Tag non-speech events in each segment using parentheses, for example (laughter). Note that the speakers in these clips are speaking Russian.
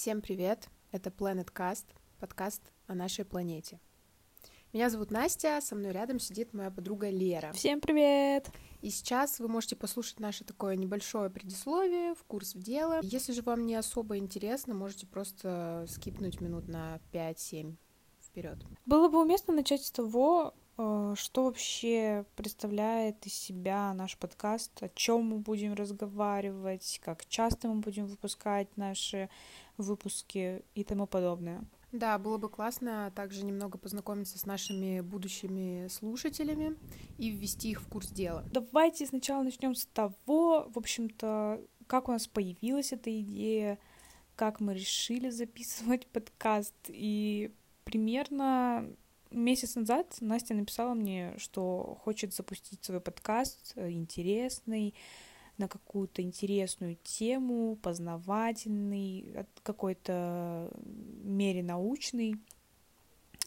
Всем привет! Это Planet Cast, подкаст о нашей планете. Меня зовут Настя, со мной рядом сидит моя подруга Лера. Всем привет! И сейчас вы можете послушать наше такое небольшое предисловие в курс в дело. Если же вам не особо интересно, можете просто скипнуть минут на 5-7 вперед. Было бы уместно начать с того, что вообще представляет из себя наш подкаст, о чем мы будем разговаривать, как часто мы будем выпускать наши выпуски и тому подобное. Да, было бы классно также немного познакомиться с нашими будущими слушателями и ввести их в курс дела. Давайте сначала начнем с того, в общем-то, как у нас появилась эта идея, как мы решили записывать (laughs) подкаст. И примерно месяц назад Настя написала мне, что хочет запустить свой подкаст э, интересный, на какую-то интересную тему, познавательный, какой-то мере научный.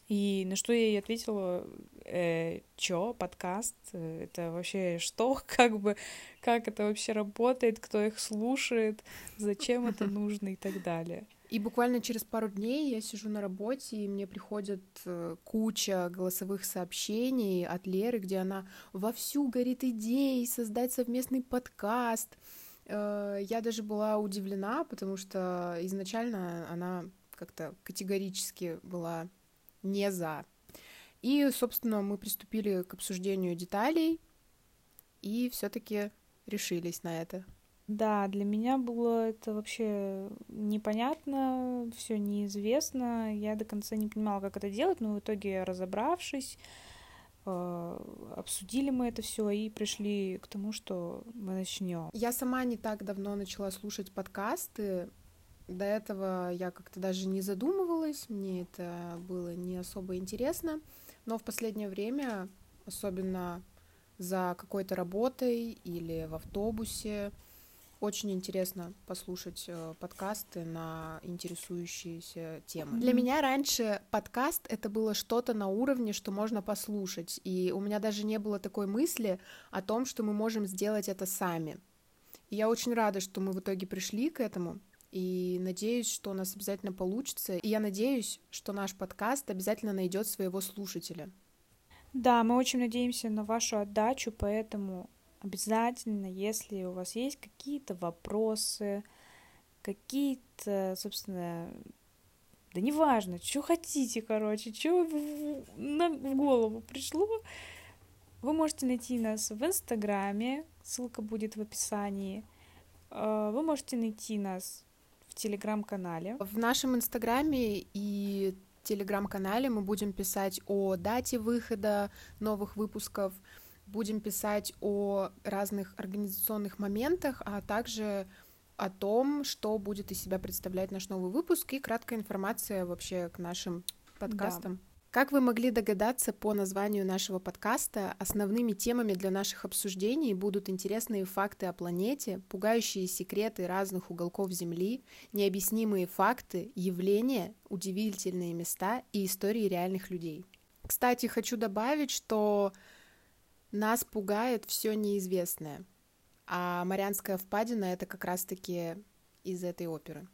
И на что я ей ответила, э, чё, подкаст, это вообще что, (laughs) как бы, как это вообще работает, кто их слушает, зачем это нужно? и так далее. И буквально через пару дней я сижу на работе, и мне приходит э, куча голосовых сообщений от Леры, где она вовсю горит идеей создать совместный подкаст. Э, я даже была удивлена, потому что изначально она как-то категорически была не за. И, собственно, мы приступили к обсуждению деталей и все-таки решились на это. Да, для меня было это вообще непонятно, все неизвестно. Я до конца не понимала, как это делать, но в итоге, разобравшись, э, обсудили мы это все и пришли к тому, что мы начнем. Я сама не так давно начала слушать подкасты. До этого я как-то даже не задумывалась, мне это было не особо интересно. Но в последнее время, особенно за какой-то работой или в автобусе, очень интересно послушать э, подкасты на интересующиеся темы. Для меня раньше подкаст это было что-то на уровне, что можно послушать, и у меня даже не было такой мысли о том, что мы можем сделать это сами. И я очень рада, что мы в итоге пришли к этому, и надеюсь, что у нас обязательно получится. И я надеюсь, что наш подкаст обязательно найдет своего слушателя. Да, мы очень надеемся на вашу отдачу, поэтому обязательно, если у вас есть какие-то вопросы, какие-то, собственно, да неважно, что хотите, короче, что в, голову пришло, вы можете найти нас в Инстаграме, ссылка будет в описании. А, вы можете найти нас в Телеграм-канале. В нашем Инстаграме и Телеграм-канале мы будем писать о дате выхода новых выпусков, будем писать о разных организационных моментах, а также о том, что будет из себя представлять наш новый выпуск и краткая информация вообще к нашим подкастам. Да. Как вы могли догадаться по названию нашего подкаста, основными темами для наших обсуждений будут интересные факты о планете, пугающие секреты разных уголков Земли, необъяснимые факты, явления, удивительные места и истории реальных людей. Кстати, хочу добавить, что нас пугает все неизвестное. А Марианская впадина это как раз-таки из этой оперы.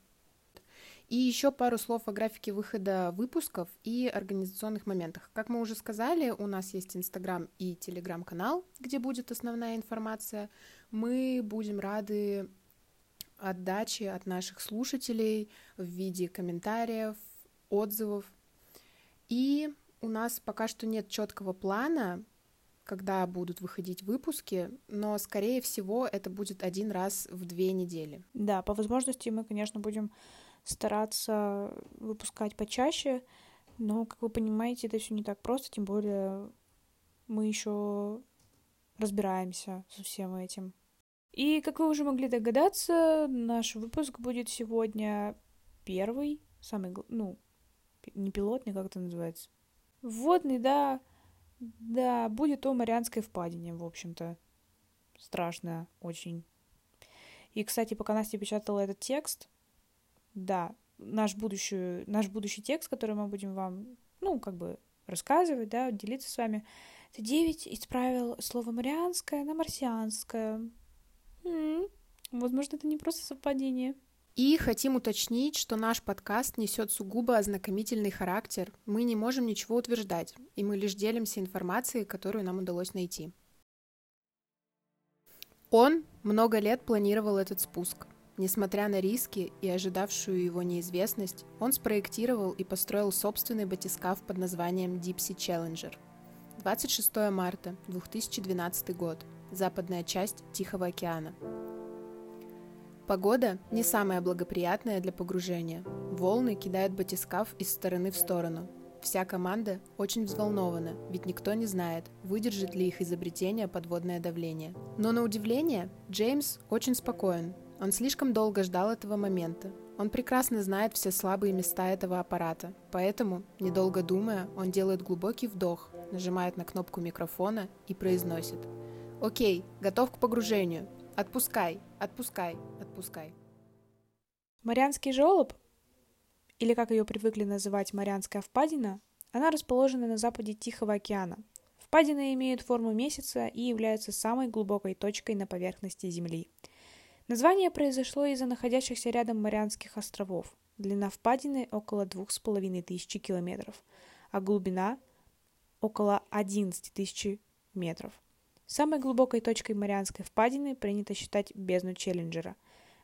И еще пару слов о графике выхода выпусков и организационных моментах. Как мы уже сказали, у нас есть Инстаграм и Телеграм-канал, где будет основная информация. Мы будем рады отдачи от наших слушателей в виде комментариев, отзывов. И у нас пока что нет четкого плана, когда будут выходить выпуски, но, скорее всего, это будет один раз в две недели. Да, по возможности мы, конечно, будем стараться выпускать почаще, но, как вы понимаете, это все не так просто, тем более мы еще разбираемся со всем этим. И, как вы уже могли догадаться, наш выпуск будет сегодня первый, самый, ну, не пилотный, как это называется? Вводный, да, да, будет о Марианской впадине, в общем-то. Страшно очень. И, кстати, пока Настя печатала этот текст, да, наш будущий, наш будущий текст, который мы будем вам, ну, как бы рассказывать, да, делиться с вами, это 9 исправил слово «марианское» на «марсианское». М-м-м. Возможно, это не просто совпадение. И хотим уточнить, что наш подкаст несет сугубо ознакомительный характер. Мы не можем ничего утверждать, и мы лишь делимся информацией, которую нам удалось найти. Он много лет планировал этот спуск. Несмотря на риски и ожидавшую его неизвестность, он спроектировал и построил собственный батискаф под названием Sea Challenger. 26 марта 2012 год. Западная часть Тихого океана. Погода не самая благоприятная для погружения. Волны кидают батискаф из стороны в сторону. Вся команда очень взволнована, ведь никто не знает, выдержит ли их изобретение подводное давление. Но на удивление, Джеймс очень спокоен. Он слишком долго ждал этого момента. Он прекрасно знает все слабые места этого аппарата, поэтому, недолго думая, он делает глубокий вдох, нажимает на кнопку микрофона и произносит «Окей, готов к погружению. Отпускай, отпускай, отпускай. Марианский желоб, или как ее привыкли называть Марианская впадина, она расположена на западе Тихого океана. Впадины имеют форму месяца и являются самой глубокой точкой на поверхности Земли. Название произошло из-за находящихся рядом Марианских островов. Длина впадины около двух с половиной тысячи километров, а глубина около 11 тысяч метров – Самой глубокой точкой Марианской впадины принято считать бездну Челленджера,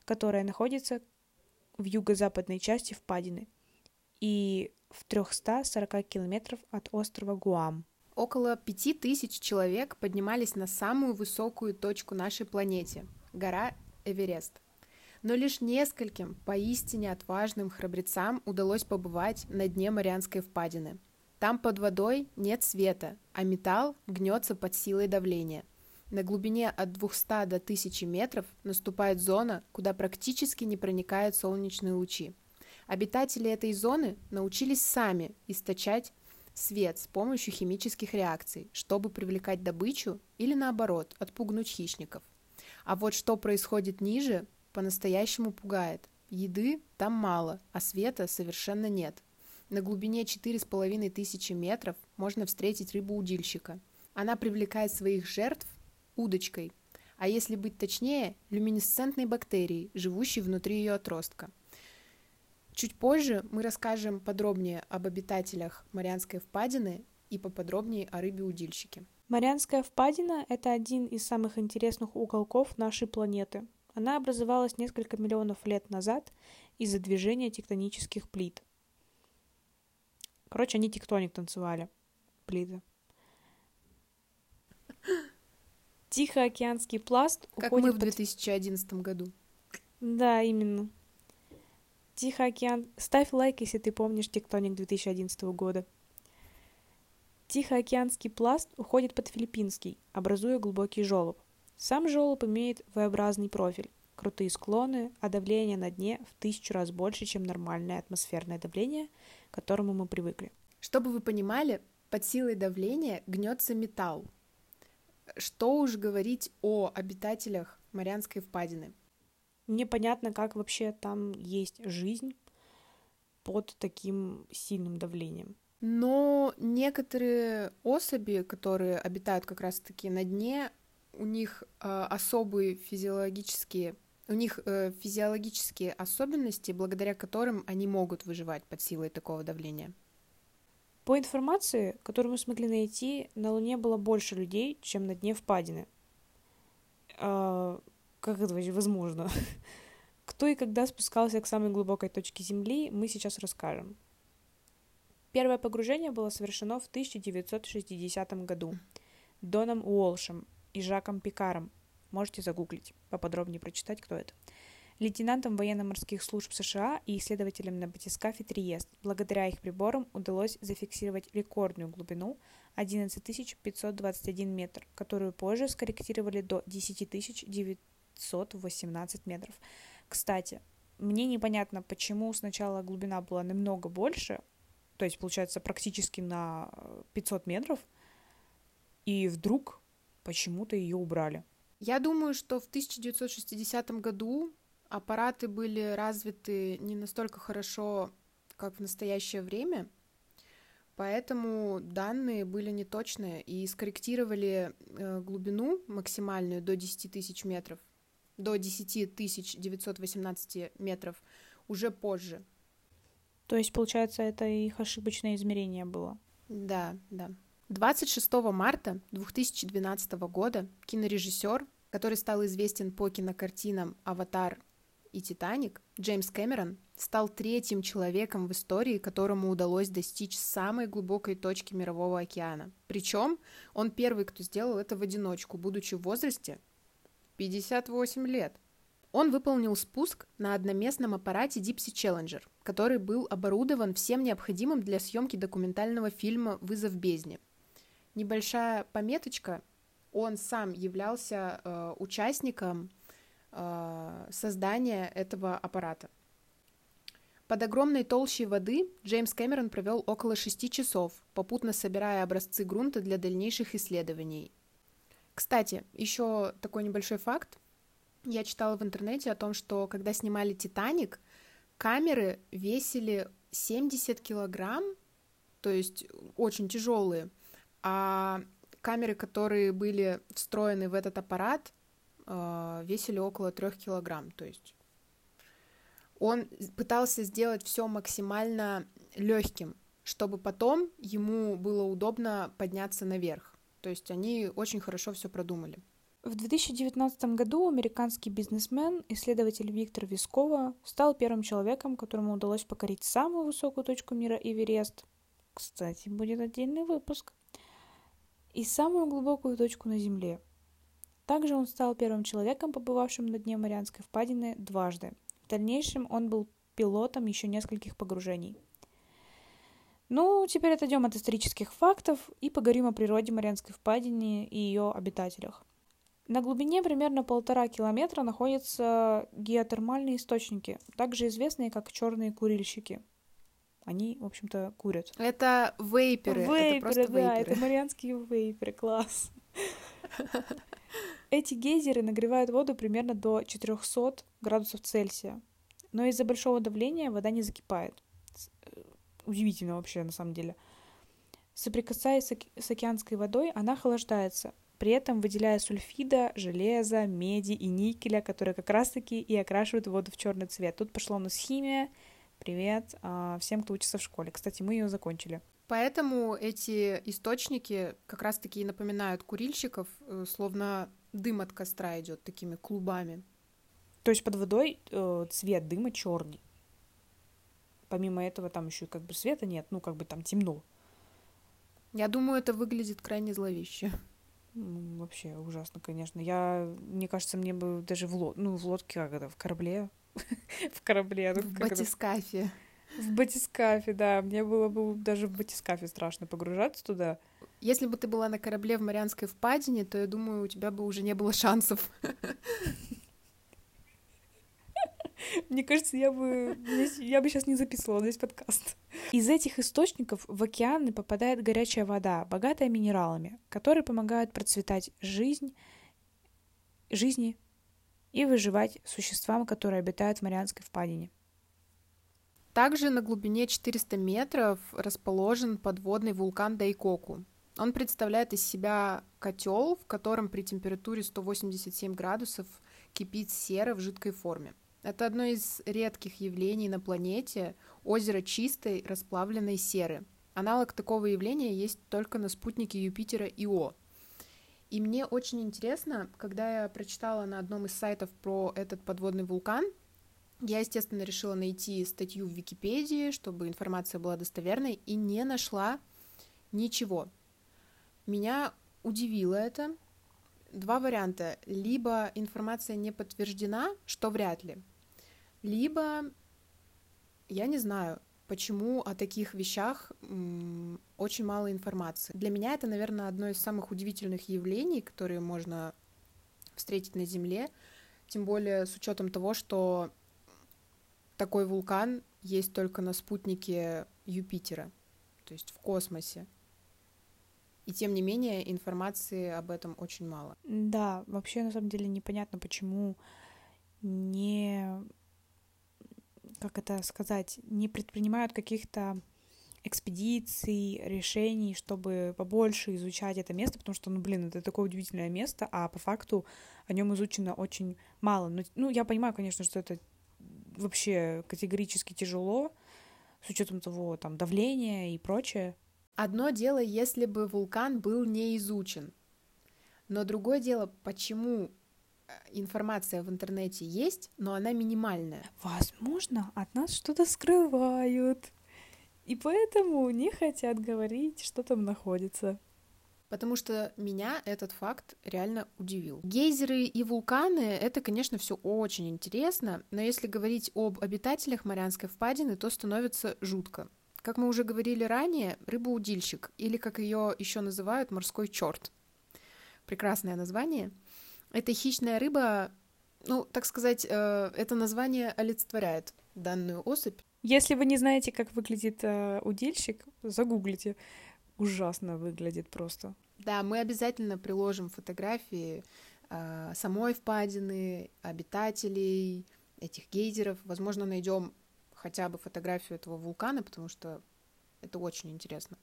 которая находится в юго-западной части впадины и в 340 километров от острова Гуам. Около 5000 человек поднимались на самую высокую точку нашей планете – гора Эверест. Но лишь нескольким поистине отважным храбрецам удалось побывать на дне Марианской впадины – там под водой нет света, а металл гнется под силой давления. На глубине от 200 до 1000 метров наступает зона, куда практически не проникают солнечные лучи. Обитатели этой зоны научились сами источать свет с помощью химических реакций, чтобы привлекать добычу или наоборот, отпугнуть хищников. А вот что происходит ниже, по-настоящему пугает. Еды там мало, а света совершенно нет. На глубине 4,5 тысячи метров можно встретить рыбу-удильщика. Она привлекает своих жертв удочкой, а если быть точнее, люминесцентной бактерией, живущей внутри ее отростка. Чуть позже мы расскажем подробнее об обитателях Марианской впадины и поподробнее о рыбе-удильщике. Марианская впадина – это один из самых интересных уголков нашей планеты. Она образовалась несколько миллионов лет назад из-за движения тектонических плит – Короче, они тектоник танцевали. Плиты. Тихоокеанский пласт как уходит мы в 2011 под... году. Да, именно. Тихоокеан... Ставь лайк, если ты помнишь тектоник 2011 года. Тихоокеанский пласт уходит под филиппинский, образуя глубокий желоб. Сам желоб имеет V-образный профиль, крутые склоны, а давление на дне в тысячу раз больше, чем нормальное атмосферное давление – к которому мы привыкли. Чтобы вы понимали, под силой давления гнется металл. Что уж говорить о обитателях Марианской впадины. Непонятно, как вообще там есть жизнь под таким сильным давлением. Но некоторые особи, которые обитают как раз-таки на дне, у них э, особые физиологические у них э, физиологические особенности, благодаря которым они могут выживать под силой такого давления. По информации, которую мы смогли найти, на Луне было больше людей, чем на дне впадины. А, как это вообще возможно? (laughs) Кто и когда спускался к самой глубокой точке Земли, мы сейчас расскажем. Первое погружение было совершено в 1960 году Доном Уолшем и Жаком Пикаром Можете загуглить, поподробнее прочитать, кто это. Лейтенантом военно-морских служб США и исследователем на батискафе Триест. Благодаря их приборам удалось зафиксировать рекордную глубину 11 521 метр, которую позже скорректировали до 10 918 метров. Кстати, мне непонятно, почему сначала глубина была намного больше, то есть, получается, практически на 500 метров, и вдруг почему-то ее убрали. Я думаю, что в 1960 году аппараты были развиты не настолько хорошо, как в настоящее время, поэтому данные были неточные и скорректировали э, глубину максимальную до 10 тысяч метров до 10 918 метров уже позже. То есть, получается, это их ошибочное измерение было? Да, да. 26 марта 2012 года кинорежиссер, который стал известен по кинокартинам «Аватар» и «Титаник», Джеймс Кэмерон стал третьим человеком в истории, которому удалось достичь самой глубокой точки Мирового океана. Причем он первый, кто сделал это в одиночку, будучи в возрасте 58 лет. Он выполнил спуск на одноместном аппарате Dipsy Challenger, который был оборудован всем необходимым для съемки документального фильма «Вызов бездне». Небольшая пометочка, он сам являлся э, участником э, создания этого аппарата. Под огромной толщей воды Джеймс Кэмерон провел около шести часов, попутно собирая образцы грунта для дальнейших исследований. Кстати, еще такой небольшой факт. Я читала в интернете о том, что когда снимали «Титаник», камеры весили 70 килограмм, то есть очень тяжелые, а камеры, которые были встроены в этот аппарат, э, весили около 3 килограмм, то есть он пытался сделать все максимально легким, чтобы потом ему было удобно подняться наверх. То есть они очень хорошо все продумали. В 2019 году американский бизнесмен, исследователь Виктор Вискова, стал первым человеком, которому удалось покорить самую высокую точку мира Эверест. Кстати, будет отдельный выпуск. И самую глубокую точку на Земле. Также он стал первым человеком, побывавшим на дне Марианской впадины дважды. В дальнейшем он был пилотом еще нескольких погружений. Ну, теперь отойдем от исторических фактов и поговорим о природе Марианской впадины и ее обитателях. На глубине примерно полтора километра находятся геотермальные источники, также известные как черные курильщики. Они, в общем-то, курят. Это вейперы. Вейперы, это просто да, вейперы. это марианские вейперы, класс. (laughs) Эти гейзеры нагревают воду примерно до 400 градусов Цельсия. Но из-за большого давления вода не закипает. Э, удивительно вообще, на самом деле. Соприкасаясь с океанской водой, она охлаждается, при этом выделяя сульфида, железа, меди и никеля, которые как раз-таки и окрашивают воду в черный цвет. Тут пошла у нас химия. Привет а, всем, кто учится в школе. Кстати, мы ее закончили. Поэтому эти источники как раз-таки и напоминают курильщиков, э, словно дым от костра идет такими клубами. То есть под водой э, цвет дыма черный. Помимо этого там еще как бы света нет, ну как бы там темно. Я думаю, это выглядит крайне зловеще. Ну, вообще ужасно, конечно. Я, мне кажется, мне бы даже в, лод... ну, в лодке, как это, в корабле, в корабле. ну, В батискафе. В батискафе, да. Мне было бы даже в батискафе страшно погружаться туда. Если бы ты была на корабле в Марианской впадине, то я думаю, у тебя бы уже не было шансов. Мне кажется, я бы, я бы сейчас не записывала весь подкаст. Из этих источников в океаны попадает горячая вода, богатая минералами, которые помогают процветать жизнь, жизни и выживать существам, которые обитают в Марианской впадине. Также на глубине 400 метров расположен подводный вулкан Дайкоку. Он представляет из себя котел, в котором при температуре 187 градусов кипит сера в жидкой форме. Это одно из редких явлений на планете озеро чистой расплавленной серы. Аналог такого явления есть только на спутнике Юпитера Ио. И мне очень интересно, когда я прочитала на одном из сайтов про этот подводный вулкан, я, естественно, решила найти статью в Википедии, чтобы информация была достоверной, и не нашла ничего. Меня удивило это. Два варианта. Либо информация не подтверждена, что вряд ли, либо я не знаю, почему о таких вещах очень мало информации. Для меня это, наверное, одно из самых удивительных явлений, которые можно встретить на Земле, тем более с учетом того, что такой вулкан есть только на спутнике Юпитера, то есть в космосе. И тем не менее информации об этом очень мало. Да, вообще на самом деле непонятно, почему не как это сказать, не предпринимают каких-то экспедиций, решений, чтобы побольше изучать это место, потому что, ну, блин, это такое удивительное место, а по факту о нем изучено очень мало. Ну, ну, я понимаю, конечно, что это вообще категорически тяжело, с учетом того, там, давления и прочее. Одно дело, если бы вулкан был не изучен, но другое дело, почему информация в интернете есть, но она минимальная. Возможно, от нас что-то скрывают. И поэтому не хотят говорить, что там находится. Потому что меня этот факт реально удивил. Гейзеры и вулканы — это, конечно, все очень интересно, но если говорить об обитателях Марианской впадины, то становится жутко. Как мы уже говорили ранее, рыбоудильщик, или как ее еще называют, морской черт. Прекрасное название. Это хищная рыба, ну, так сказать, э, это название олицетворяет данную особь. Если вы не знаете, как выглядит э, удильщик, загуглите. Ужасно выглядит просто. Да, мы обязательно приложим фотографии э, самой впадины, обитателей этих гейзеров. Возможно, найдем хотя бы фотографию этого вулкана, потому что это очень интересно.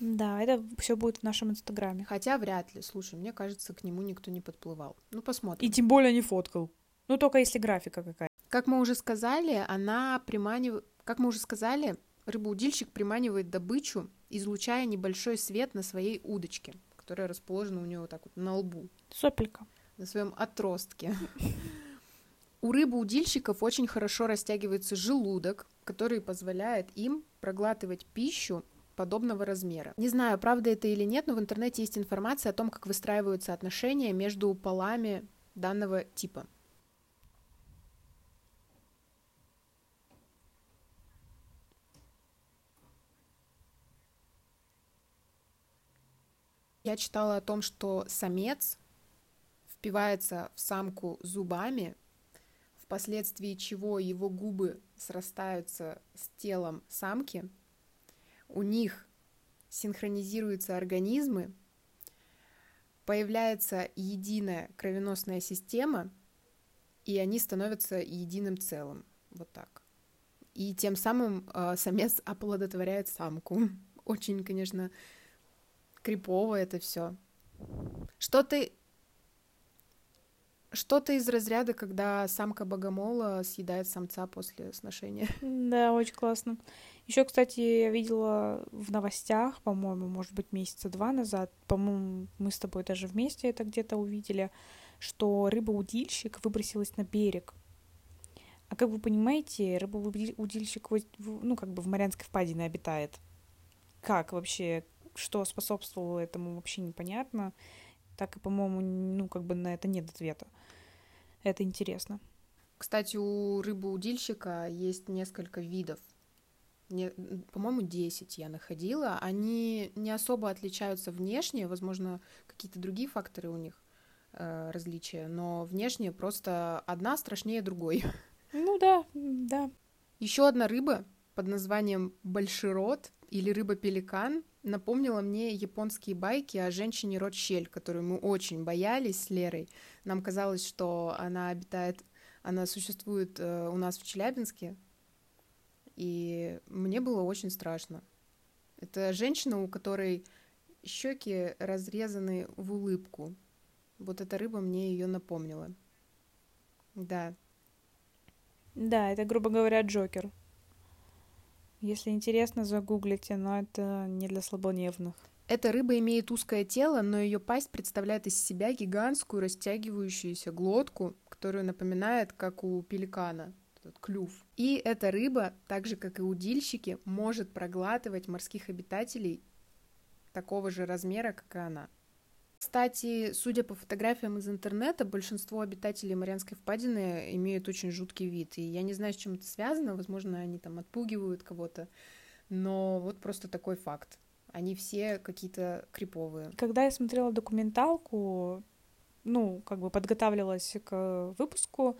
Да, это все будет в нашем инстаграме. Хотя вряд ли. Слушай, мне кажется, к нему никто не подплывал. Ну, посмотрим. И тем более не фоткал. Ну, только если графика какая как мы уже сказали, она приманивает... Как мы уже сказали, рыбоудильщик приманивает добычу, излучая небольшой свет на своей удочке, которая расположена у него вот так вот на лбу. Сопелька. На своем отростке. У рыбоудильщиков очень хорошо растягивается желудок, который позволяет им проглатывать пищу подобного размера. Не знаю, правда это или нет, но в интернете есть информация о том, как выстраиваются отношения между полами данного типа. Я читала о том, что самец впивается в самку зубами, впоследствии чего его губы срастаются с телом самки, у них синхронизируются организмы, появляется единая кровеносная система, и они становятся единым целым. Вот так. И тем самым э, самец (laughs) оплодотворяет самку. Очень, конечно, крипово это все. Что ты что-то из разряда, когда самка богомола съедает самца после сношения. (laughs) Да, очень классно. Еще, кстати, я видела в новостях, по-моему, может быть, месяца два назад, по-моему, мы с тобой даже вместе это где-то увидели, что рыба-удильщик выбросилась на берег. А как вы понимаете, рыба-удильщик, ну, как бы в Марианской впадине обитает. Как вообще? что способствовало этому, вообще непонятно. Так и, по-моему, ну, как бы на это нет ответа. Это интересно. Кстати, у рыбоудильщика есть несколько видов. Не, по-моему, 10 я находила. Они не особо отличаются внешне, возможно, какие-то другие факторы у них э, различия, но внешне просто одна страшнее другой. (laughs) Ну да, да. Еще одна рыба под названием большерот или рыба-пеликан напомнила мне японские байки о женщине Ротщель, которую мы очень боялись с Лерой. Нам казалось, что она обитает, она существует э, у нас в Челябинске, и мне было очень страшно. Это женщина, у которой щеки разрезаны в улыбку. Вот эта рыба мне ее напомнила. Да. Да, это, грубо говоря, Джокер. Если интересно, загуглите, но это не для слабонервных. Эта рыба имеет узкое тело, но ее пасть представляет из себя гигантскую растягивающуюся глотку, которую напоминает, как у пеликана, этот клюв. И эта рыба, так же как и удильщики, может проглатывать морских обитателей такого же размера, как и она. Кстати, судя по фотографиям из интернета, большинство обитателей Марианской впадины имеют очень жуткий вид. И я не знаю, с чем это связано. Возможно, они там отпугивают кого-то. Но вот просто такой факт. Они все какие-то криповые. Когда я смотрела документалку, ну, как бы подготавливалась к выпуску,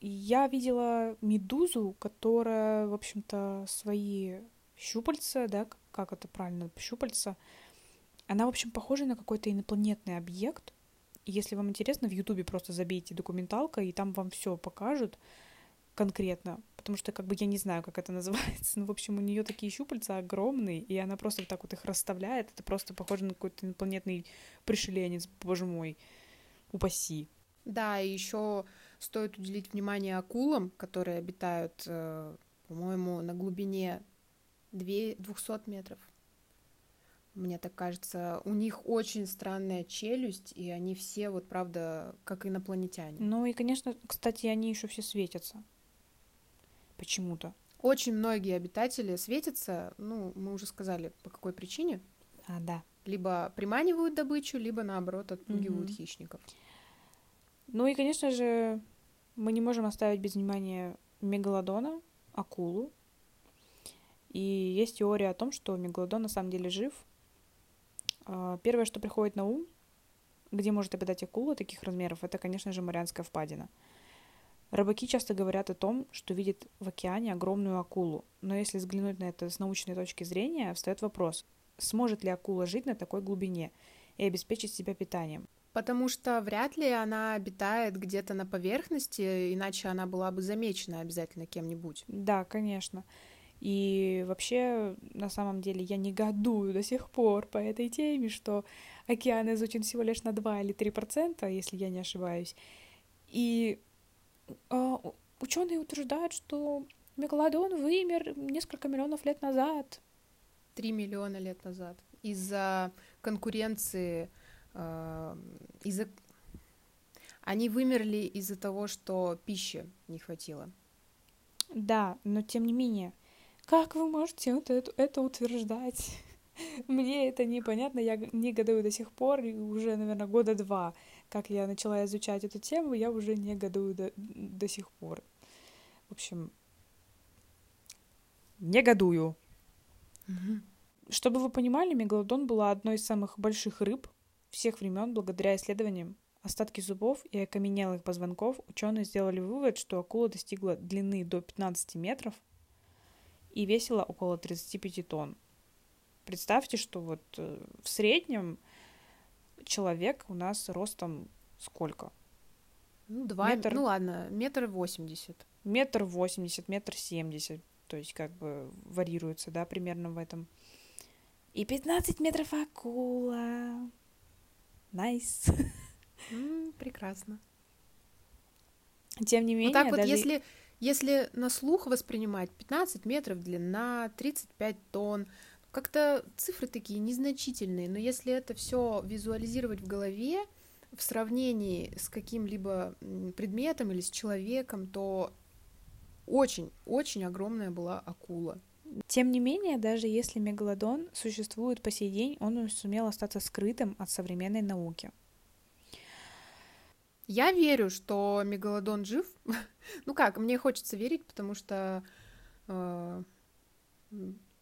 я видела медузу, которая, в общем-то, свои щупальца, да, как это правильно, щупальца, она, в общем, похожа на какой-то инопланетный объект. Если вам интересно, в Ютубе просто забейте документалка, и там вам все покажут. конкретно, потому что как бы я не знаю, как это (laughs) называется. Ну, в общем, у нее такие щупальца огромные, и она просто вот так вот их расставляет. Это просто похоже на какой-то инопланетный пришеленец, боже мой, упаси. Да, и еще стоит уделить внимание акулам, которые обитают, э, по-моему, на глубине 200 метров. Мне так кажется, у них очень странная челюсть, и они все, вот правда, как инопланетяне. Ну и, конечно, кстати, они еще все светятся. Почему-то. Очень многие обитатели светятся, ну, мы уже сказали, по какой причине. А, да. Либо приманивают добычу, либо, наоборот, отпугивают mm-hmm. хищников. Ну и, конечно же, мы не можем оставить без внимания мегалодона, акулу. И есть теория о том, что мегалодон на самом деле жив. А, первое, что приходит на ум, где может обитать акула таких размеров, это, конечно же, Марианская впадина. Рыбаки часто говорят о том, что видят в океане огромную акулу, но если взглянуть на это с научной точки зрения, встает вопрос, сможет ли акула жить на такой глубине и обеспечить себя питанием. Потому что вряд ли она обитает где-то на поверхности, иначе она была бы замечена обязательно кем-нибудь. Да, конечно. И вообще, на самом деле, я негодую до сих пор по этой теме, что океан изучен всего лишь на 2 или 3 процента, если я не ошибаюсь. И э, ученые утверждают, что мегалодон вымер несколько миллионов лет назад. Три миллиона лет назад. Из-за конкуренции Э, из-за они вымерли из-за того, что пищи не хватило. Да, но тем не менее, как вы можете вот это, это утверждать? (laughs) Мне это непонятно, я не годую до сих пор, и уже, наверное, года два, как я начала изучать эту тему, я уже не годую до, до сих пор. В общем, негодую. Угу. Чтобы вы понимали, мегалодон была одной из самых больших рыб всех времен благодаря исследованиям остатки зубов и окаменелых позвонков ученые сделали вывод, что акула достигла длины до 15 метров и весила около 35 тонн. Представьте, что вот э, в среднем человек у нас ростом сколько? Ну, два, метр... ну ладно, метр восемьдесят. Метр восемьдесят, метр семьдесят, то есть как бы варьируется, да, примерно в этом. И 15 метров акула. Nice. Nice. прекрасно. Тем не менее, вот так вот, даже... если, если на слух воспринимать 15 метров длина, 35 тонн, как-то цифры такие незначительные, но если это все визуализировать в голове, в сравнении с каким-либо предметом или с человеком, то очень-очень огромная была акула. Тем не менее, даже если мегалодон существует по сей день, он сумел остаться скрытым от современной науки. Я верю, что мегалодон жив. (laughs) ну как, мне хочется верить, потому что э,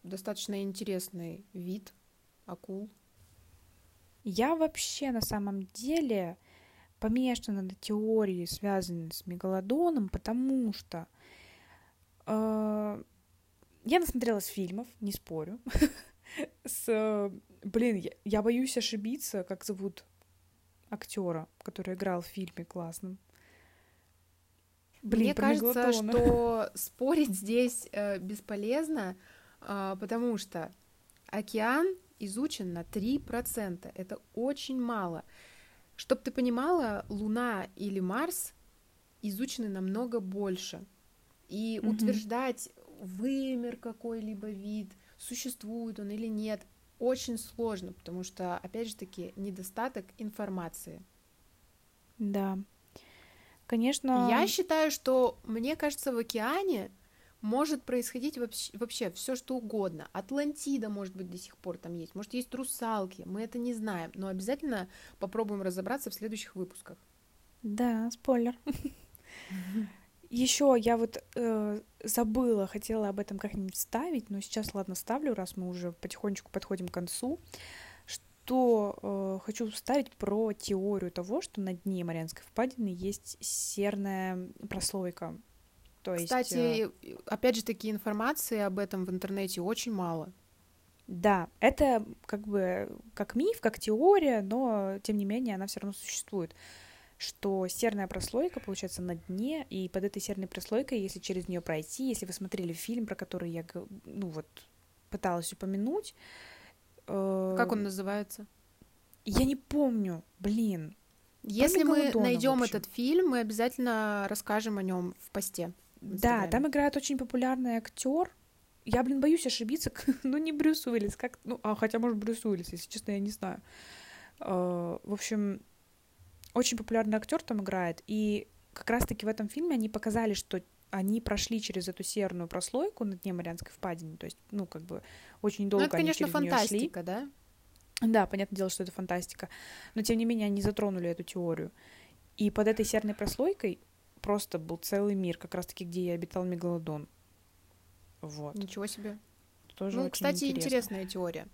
достаточно интересный вид акул. Я вообще на самом деле помешана на теории, связанной с мегалодоном, потому что э, я насмотрелась фильмов, не спорю. (laughs) С, блин, я, я боюсь ошибиться, как зовут актера, который играл в фильме классном. Блин, Мне кажется, что спорить здесь э, бесполезно, э, потому что океан изучен на 3%. Это очень мало. Чтоб ты понимала, Луна или Марс изучены намного больше. И mm-hmm. утверждать вымер какой-либо вид, существует он или нет, очень сложно, потому что, опять же таки, недостаток информации. Да. Конечно. Я считаю, что, мне кажется, в океане может происходить вообще, вообще все что угодно. Атлантида, может быть, до сих пор там есть. Может, есть русалки. Мы это не знаем. Но обязательно попробуем разобраться в следующих выпусках. Да, спойлер. (laughs) Еще я вот э, забыла, хотела об этом как-нибудь ставить, но сейчас, ладно, ставлю, раз мы уже потихонечку подходим к концу. Что э, хочу вставить про теорию того, что на дне Марианской впадины есть серная прослойка. То есть, Кстати, э... опять же, такие информации об этом в интернете очень мало. Да, это как бы как миф, как теория, но тем не менее она все равно существует. Что серная прослойка, получается, на дне, и под этой серной прослойкой, если через нее пройти, если вы смотрели фильм, про который я, ну вот, пыталась упомянуть. Э... Как он называется? Я не помню, блин. Если мы найдем этот фильм, мы обязательно расскажем о нем в посте. В да, там играет очень популярный актер. Я, блин, боюсь ошибиться, (laughs) ну не Брюс Уиллис, как, ну, а хотя может Брюс Уиллис, если честно, я не знаю. Uh, в общем, очень популярный актер там играет, и как раз-таки в этом фильме они показали, что они прошли через эту серную прослойку на дне Марианской впадины, то есть, ну, как бы, очень долго ну, это, они конечно, через фантастика, шли. да? Да, понятное дело, что это фантастика, но, тем не менее, они затронули эту теорию. И под этой серной прослойкой просто был целый мир, как раз-таки, где и обитал Мегалодон. Вот. Ничего себе. Тоже ну, кстати, интересно. интересная теория.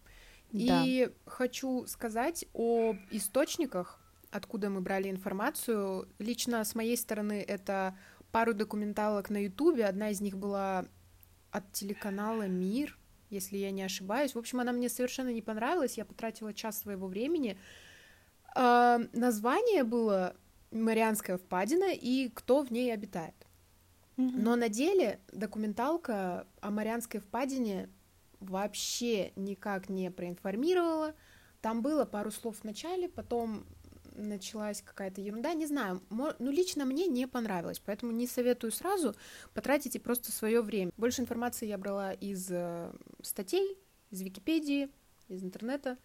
Да. И хочу сказать о источниках, откуда мы брали информацию. Лично с моей стороны это пару документалок на Ютубе. Одна из них была от телеканала Мир, если я не ошибаюсь. В общем, она мне совершенно не понравилась. Я потратила час своего времени. Э, название было Марианская впадина и кто в ней обитает. Mm-hmm. Но на деле документалка о Марианской впадине вообще никак не проинформировала. Там было пару слов в начале, потом началась какая-то ерунда, не знаю, ну лично мне не понравилось, поэтому не советую сразу, потратите просто свое время. Больше информации я брала из э, статей, из Википедии, из интернета.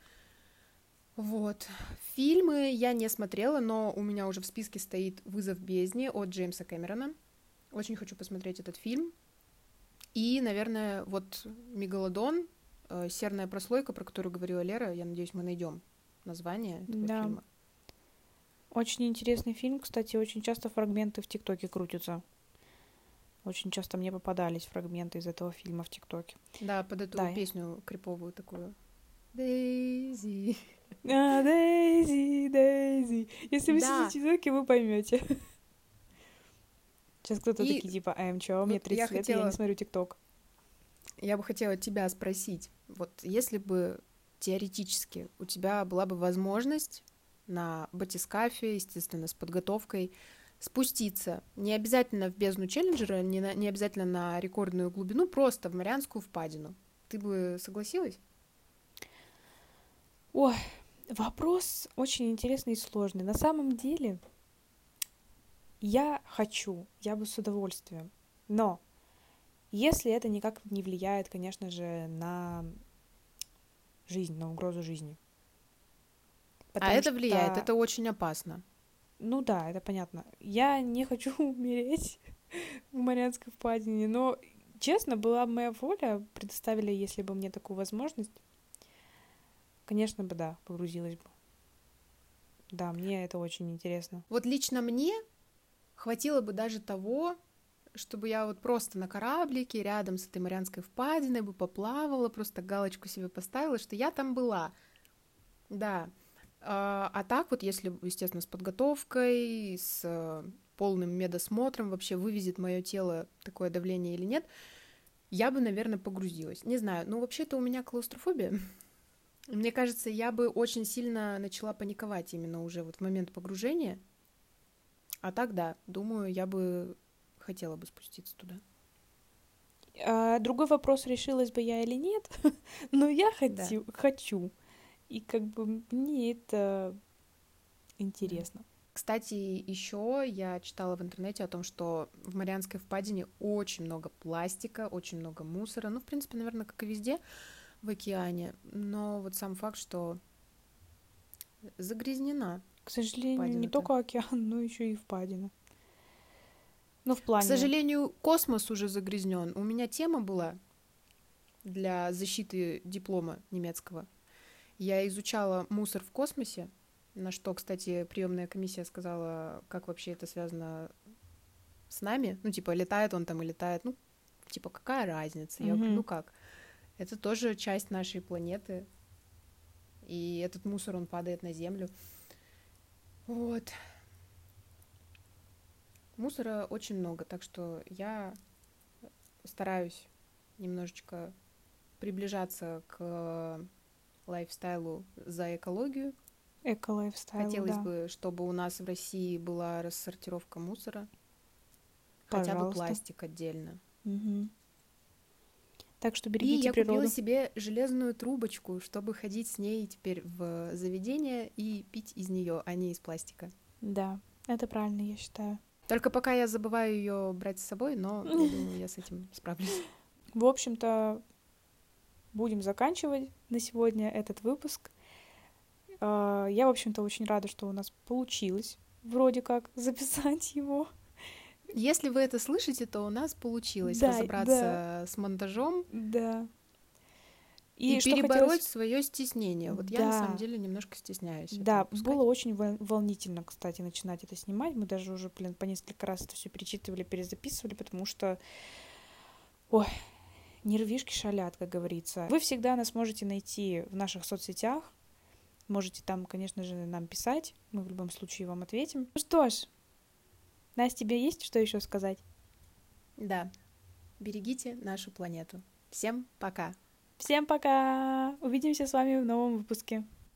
Вот. Фильмы я не смотрела, но у меня уже в списке стоит «Вызов бездне» от Джеймса Кэмерона. Очень хочу посмотреть этот фильм. И, наверное, вот «Мегалодон», э, «Серная прослойка», про которую говорила Лера, я надеюсь, мы найдем название этого да. фильма. Очень интересный фильм, кстати, очень часто фрагменты в ТикТоке крутятся. Очень часто мне попадались фрагменты из этого фильма в ТикТоке. Да, под эту да. песню криповую такую. Дейзи. (laughs) А, Дейзи, Дейзи. Если вы да. сидите в ТикТоке, вы поймете. Сейчас кто-то и... такие типа, эм, чё, мне 30 я лет, хотела... я не смотрю ТикТок. Я бы хотела тебя спросить, вот если бы теоретически у тебя была бы возможность на батискафе, естественно, с подготовкой, спуститься. Не обязательно в бездну челленджера, не, на, не обязательно на рекордную глубину, просто в Марианскую впадину. Ты бы согласилась? Ой, вопрос очень интересный и сложный. На самом деле, я хочу, я бы с удовольствием. Но если это никак не влияет, конечно же, на жизнь, на угрозу жизни, а это что... влияет, это очень опасно. Ну да, это понятно. Я не хочу (laughs) умереть (laughs) в Марианской впадине, но, честно, была бы моя воля, предоставили, если бы мне такую возможность, конечно бы, да, погрузилась бы. Да, мне это очень интересно. Вот лично мне хватило бы даже того, чтобы я вот просто на кораблике рядом с этой Марианской впадиной бы поплавала, просто галочку себе поставила, что я там была. Да, а, а так вот, если, естественно, с подготовкой, с э, полным медосмотром вообще вывезет мое тело такое давление или нет, я бы, наверное, погрузилась. Не знаю, ну вообще-то у меня клаустрофобия. (laughs) Мне кажется, я бы очень сильно начала паниковать именно уже вот в момент погружения. А так, да, думаю, я бы хотела бы спуститься туда. А, другой вопрос, решилась бы я или нет, (laughs) но я хочу, да. хочу. И как бы мне это интересно. Кстати, еще я читала в интернете о том, что в Марианской впадине очень много пластика, очень много мусора. Ну, в принципе, наверное, как и везде в океане. Но вот сам факт, что загрязнена. К сожалению, не только океан, но еще и впадина. Ну, в плане... К сожалению, космос уже загрязнен. У меня тема была для защиты диплома немецкого я изучала мусор в космосе, на что, кстати, приемная комиссия сказала, как вообще это связано с нами. Ну, типа, летает он там и летает. Ну, типа, какая разница? Я говорю, ну как? Это тоже часть нашей планеты. И этот мусор, он падает на Землю. Вот. Мусора очень много, так что я стараюсь немножечко приближаться к лайфстайлу за экологию. Эко-лайфстайл, Хотелось да. бы, чтобы у нас в России была рассортировка мусора. Хотя бы Пожалуйста. пластик отдельно. Мгм. Так что И берегите я природу. купила себе железную трубочку, чтобы ходить с ней теперь в заведение и пить из нее, а не из пластика. Да, это правильно, я считаю. Только пока я забываю ее брать с собой, но я думаю, я с этим справлюсь. (laughs) В общем-то, будем заканчивать на сегодня этот выпуск. А, Я, в общем-то, очень рада, что у нас получилось вроде как (laughs) записать его. Если вы это слышите, то у нас получилось Да, разобраться с монтажом Да. и, что перебороть хотелось- свое стеснение. Вот я на Да. самом деле немножко стесняюсь. Да, было очень вол- волнительно, кстати, начинать это снимать. Мы даже уже, блин, по несколько раз это все перечитывали, перезаписывали, потому что, ой, нервишки шалят, как говорится. Вы всегда нас можете найти в наших соцсетях. Можете там, конечно же, нам писать. Мы в любом случае вам ответим. Ну что ж, Настя, тебе есть что еще сказать? Да. Берегите нашу планету. Всем пока. Всем пока! Увидимся с вами в новом выпуске.